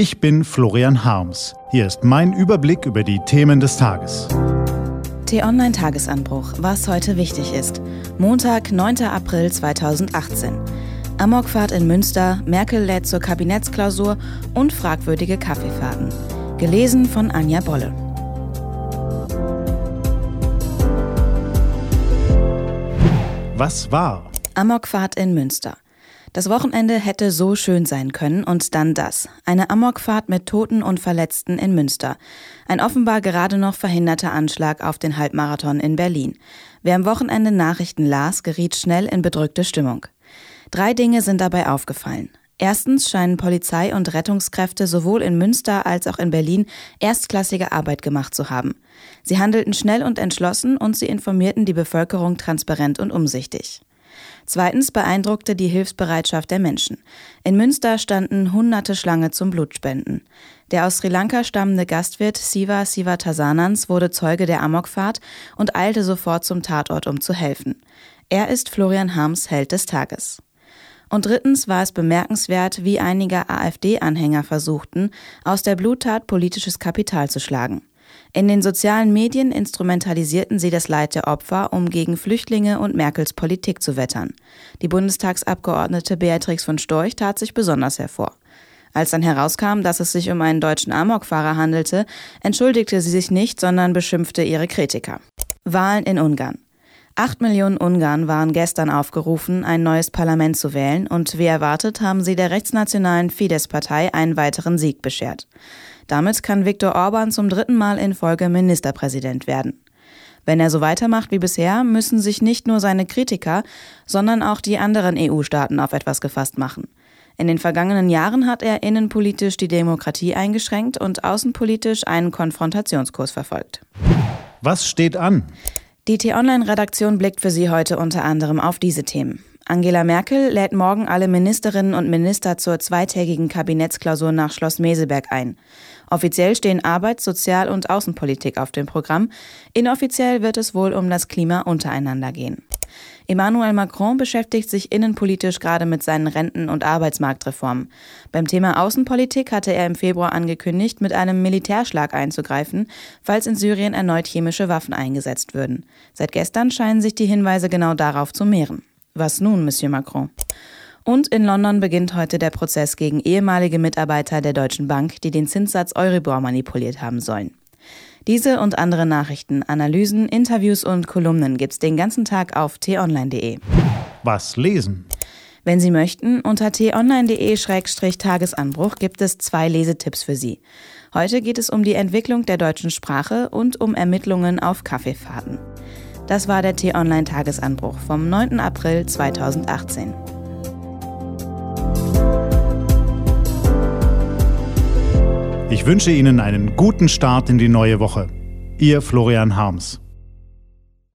Ich bin Florian Harms. Hier ist mein Überblick über die Themen des Tages. T-Online Tagesanbruch, was heute wichtig ist. Montag, 9. April 2018. Amokfahrt in Münster, Merkel lädt zur Kabinettsklausur und fragwürdige Kaffeefahrten. Gelesen von Anja Bolle. Was war? Amokfahrt in Münster. Das Wochenende hätte so schön sein können und dann das. Eine Amokfahrt mit Toten und Verletzten in Münster. Ein offenbar gerade noch verhinderter Anschlag auf den Halbmarathon in Berlin. Wer am Wochenende Nachrichten las, geriet schnell in bedrückte Stimmung. Drei Dinge sind dabei aufgefallen. Erstens scheinen Polizei und Rettungskräfte sowohl in Münster als auch in Berlin erstklassige Arbeit gemacht zu haben. Sie handelten schnell und entschlossen und sie informierten die Bevölkerung transparent und umsichtig. Zweitens beeindruckte die Hilfsbereitschaft der Menschen. In Münster standen hunderte Schlange zum Blutspenden. Der aus Sri Lanka stammende Gastwirt Siva Sivatasanans wurde Zeuge der Amokfahrt und eilte sofort zum Tatort, um zu helfen. Er ist Florian Harms Held des Tages. Und drittens war es bemerkenswert, wie einige AfD-Anhänger versuchten, aus der Bluttat politisches Kapital zu schlagen. In den sozialen Medien instrumentalisierten sie das Leid der Opfer, um gegen Flüchtlinge und Merkels Politik zu wettern. Die Bundestagsabgeordnete Beatrix von Storch tat sich besonders hervor. Als dann herauskam, dass es sich um einen deutschen Amokfahrer handelte, entschuldigte sie sich nicht, sondern beschimpfte ihre Kritiker. Wahlen in Ungarn. Acht Millionen Ungarn waren gestern aufgerufen, ein neues Parlament zu wählen, und wie erwartet haben sie der rechtsnationalen Fidesz-Partei einen weiteren Sieg beschert. Damit kann Viktor Orban zum dritten Mal in Folge Ministerpräsident werden. Wenn er so weitermacht wie bisher, müssen sich nicht nur seine Kritiker, sondern auch die anderen EU-Staaten auf etwas gefasst machen. In den vergangenen Jahren hat er innenpolitisch die Demokratie eingeschränkt und außenpolitisch einen Konfrontationskurs verfolgt. Was steht an? Die T-Online-Redaktion blickt für Sie heute unter anderem auf diese Themen. Angela Merkel lädt morgen alle Ministerinnen und Minister zur zweitägigen Kabinettsklausur nach Schloss Meseberg ein. Offiziell stehen Arbeits-, Sozial- und Außenpolitik auf dem Programm. Inoffiziell wird es wohl um das Klima untereinander gehen. Emmanuel Macron beschäftigt sich innenpolitisch gerade mit seinen Renten- und Arbeitsmarktreformen. Beim Thema Außenpolitik hatte er im Februar angekündigt, mit einem Militärschlag einzugreifen, falls in Syrien erneut chemische Waffen eingesetzt würden. Seit gestern scheinen sich die Hinweise genau darauf zu mehren. Was nun, Monsieur Macron? Und in London beginnt heute der Prozess gegen ehemalige Mitarbeiter der Deutschen Bank, die den Zinssatz Euribor manipuliert haben sollen. Diese und andere Nachrichten, Analysen, Interviews und Kolumnen gibt's den ganzen Tag auf t-online.de. Was lesen? Wenn Sie möchten, unter t-online.de-tagesanbruch gibt es zwei Lesetipps für Sie. Heute geht es um die Entwicklung der deutschen Sprache und um Ermittlungen auf Kaffeefahrten. Das war der T-Online-Tagesanbruch vom 9. April 2018. Ich wünsche Ihnen einen guten Start in die neue Woche. Ihr Florian Harms.